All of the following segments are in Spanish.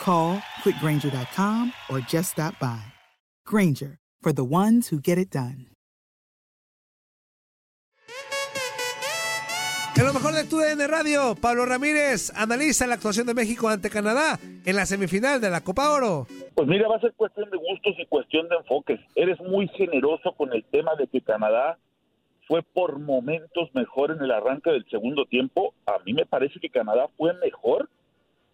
Call quickgranger.com or just stop by. Granger, for the ones who get it done. En lo mejor de tu DN Radio, Pablo Ramírez analiza la actuación de México ante Canadá en la semifinal de la Copa Oro. Pues mira, va a ser cuestión de gustos y cuestión de enfoques. Eres muy generoso con el tema de que Canadá fue por momentos mejor en el arranque del segundo tiempo. A mí me parece que Canadá fue mejor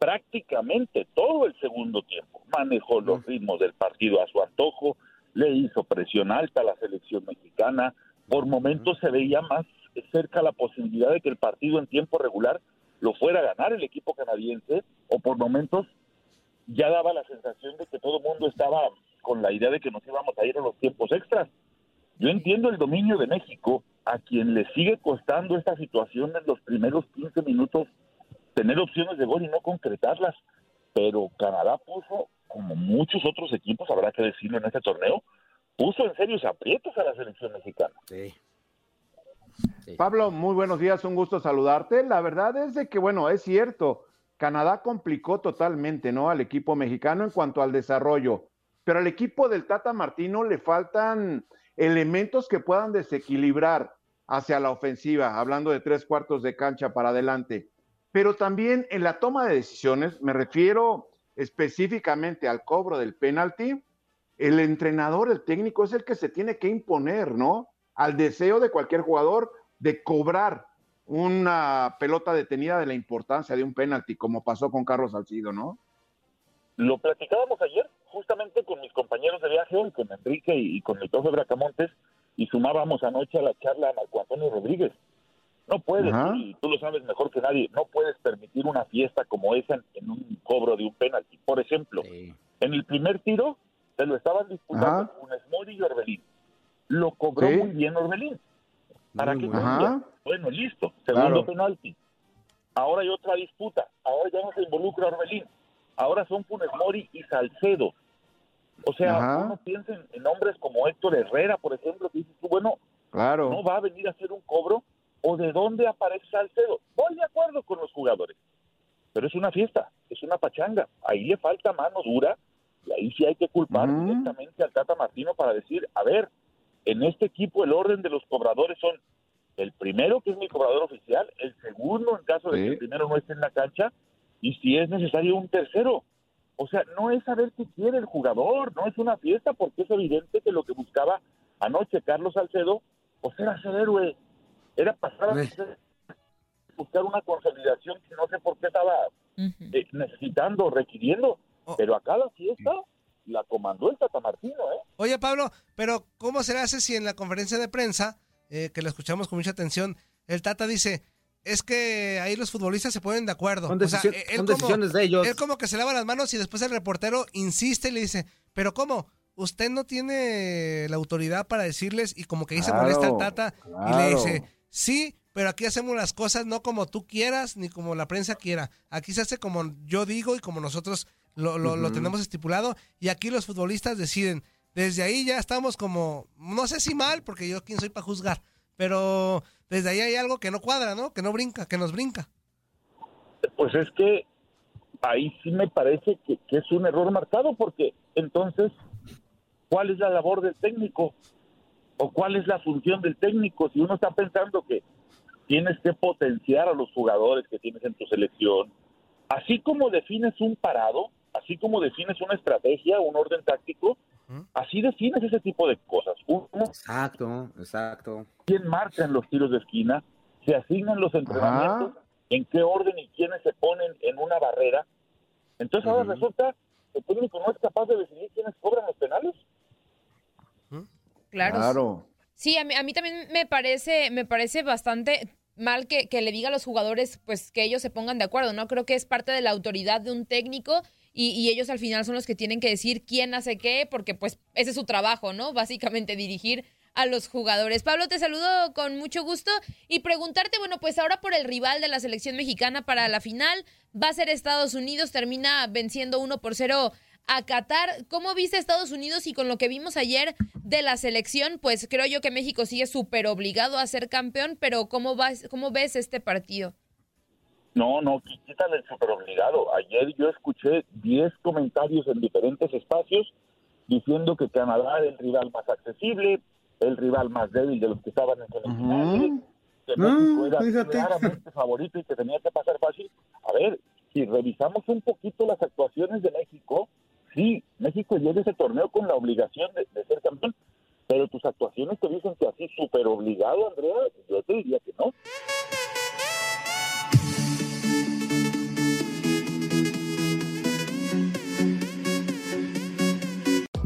prácticamente todo el segundo tiempo. Manejó los ritmos del partido a su antojo, le hizo presión alta a la selección mexicana. Por momentos se veía más cerca la posibilidad de que el partido en tiempo regular lo fuera a ganar el equipo canadiense, o por momentos ya daba la sensación de que todo el mundo estaba con la idea de que nos íbamos a ir a los tiempos extras. Yo entiendo el dominio de México, a quien le sigue costando esta situación en los primeros 15 minutos tener opciones de gol y no concretarlas, pero Canadá puso, como muchos otros equipos, habrá que decirlo en este torneo, puso en serios aprietos a la selección mexicana. Sí. Pablo, muy buenos días, un gusto saludarte. La verdad es de que, bueno, es cierto, Canadá complicó totalmente, ¿no? Al equipo mexicano en cuanto al desarrollo, pero al equipo del Tata Martino le faltan elementos que puedan desequilibrar hacia la ofensiva, hablando de tres cuartos de cancha para adelante. Pero también en la toma de decisiones, me refiero específicamente al cobro del penalti, el entrenador, el técnico es el que se tiene que imponer, ¿no? Al deseo de cualquier jugador de cobrar una pelota detenida de la importancia de un penalti, como pasó con Carlos Salcido, ¿no? Lo platicábamos ayer justamente con mis compañeros de viaje, con Enrique y con el profe Bracamontes, y sumábamos anoche a la charla a Marco Antonio Rodríguez. No puedes, y tú lo sabes mejor que nadie, no puedes permitir una fiesta como esa en, un cobro de un penalti. Por ejemplo, en el primer tiro se lo estaban disputando Funes Mori y Orbelín. Lo cobró Sí. muy bien Orbelín. ¿Para qué bueno. listo. Segundo Claro. penalti. Ahora hay otra disputa. Ahora ya no se involucra Orbelín. Ahora son Funes Mori y Salcedo. O sea, Ajá. uno piensa en, en hombres como Héctor Herrera, por ejemplo, que dices tú, bueno, Claro. no va a venir a hacer un cobro o de dónde aparece Salcedo. Voy de acuerdo con los jugadores, pero es una fiesta, es una pachanga. Ahí le falta mano dura y ahí sí hay que culpar directamente al Tata Martino para decir, a ver, en este equipo el orden de los cobradores son el primero, que es mi cobrador oficial, el segundo en caso de Sí. que el primero no esté en la cancha y si es necesario un tercero. O sea, no es saber qué quiere el jugador, no es una fiesta porque es evidente que lo que buscaba anoche Carlos Salcedo, pues era ser héroe, era pasar a ser- buscar una consolidación que no sé por qué estaba eh, necesitando, requiriendo, pero acá la fiesta la comandó el Tata Martino, ¿eh? Oye, Pablo, pero ¿cómo se hace si en la conferencia de prensa, eh, que la escuchamos con mucha atención, el Tata dice, es que ahí los futbolistas se ponen de acuerdo. Son, decisiones de ellos. Él como que se lava las manos y después el reportero insiste y le dice, pero ¿cómo? Usted no tiene la autoridad para decirles y como que ahí se molesta el Tata y le dice, sí, pero aquí hacemos las cosas no como tú quieras ni como la prensa quiera. Aquí se hace como yo digo y como nosotros lo, lo, tenemos estipulado y aquí los futbolistas deciden. Desde ahí ya estamos como, no sé si mal, porque yo quién soy para juzgar, pero desde ahí hay algo que no cuadra, ¿no? Que no brinca, que nos brinca. Pues es que ahí sí me parece que, que es un error marcado, porque entonces, ¿cuál es la labor del técnico? ¿O cuál es la función del técnico? Si uno está pensando que tienes que potenciar a los jugadores que tienes en tu selección, así como defines un parado, así como defines una estrategia, un orden táctico, así defines ese tipo de cosas. exacto, exacto. ¿Quién marca en los tiros de esquina? ¿Se asignan los entrenamientos? ¿En qué orden y quiénes se ponen en una barrera? Entonces ahora resulta que el técnico no es capaz de decidir quiénes cobran los penales. Claro. claro. Sí, a mí, a mí también me parece, me parece bastante mal que, que, le diga a los jugadores pues que ellos se pongan de acuerdo, ¿no? Creo que es parte de la autoridad de un técnico y, ellos al final son los que tienen que decir quién hace qué, porque pues ese es su trabajo, ¿no? Básicamente dirigir a los jugadores. Pablo, te saludo con mucho gusto y preguntarte, bueno, pues ahora por el rival de la selección mexicana para la final, va a ser Estados Unidos, termina venciendo uno por cero a Qatar. ¿Cómo viste Estados Unidos y con lo que vimos ayer de la selección? Pues creo yo que México sigue súper obligado a ser campeón, pero ¿cómo, vas, ¿cómo ves este partido? No, no, quítale el super obligado. Ayer yo escuché 10 comentarios en diferentes espacios diciendo que Canadá era el rival más accesible, el rival más débil de los que estaban en el que México era claramente favorito y que tenía que pasar fácil. A ver, si revisamos un poquito las actuaciones de México, sí, México llega ese torneo con la obligación de, de ser campeón, pero tus actuaciones te dicen que así súper obligado, Andrea, yo te diría que no.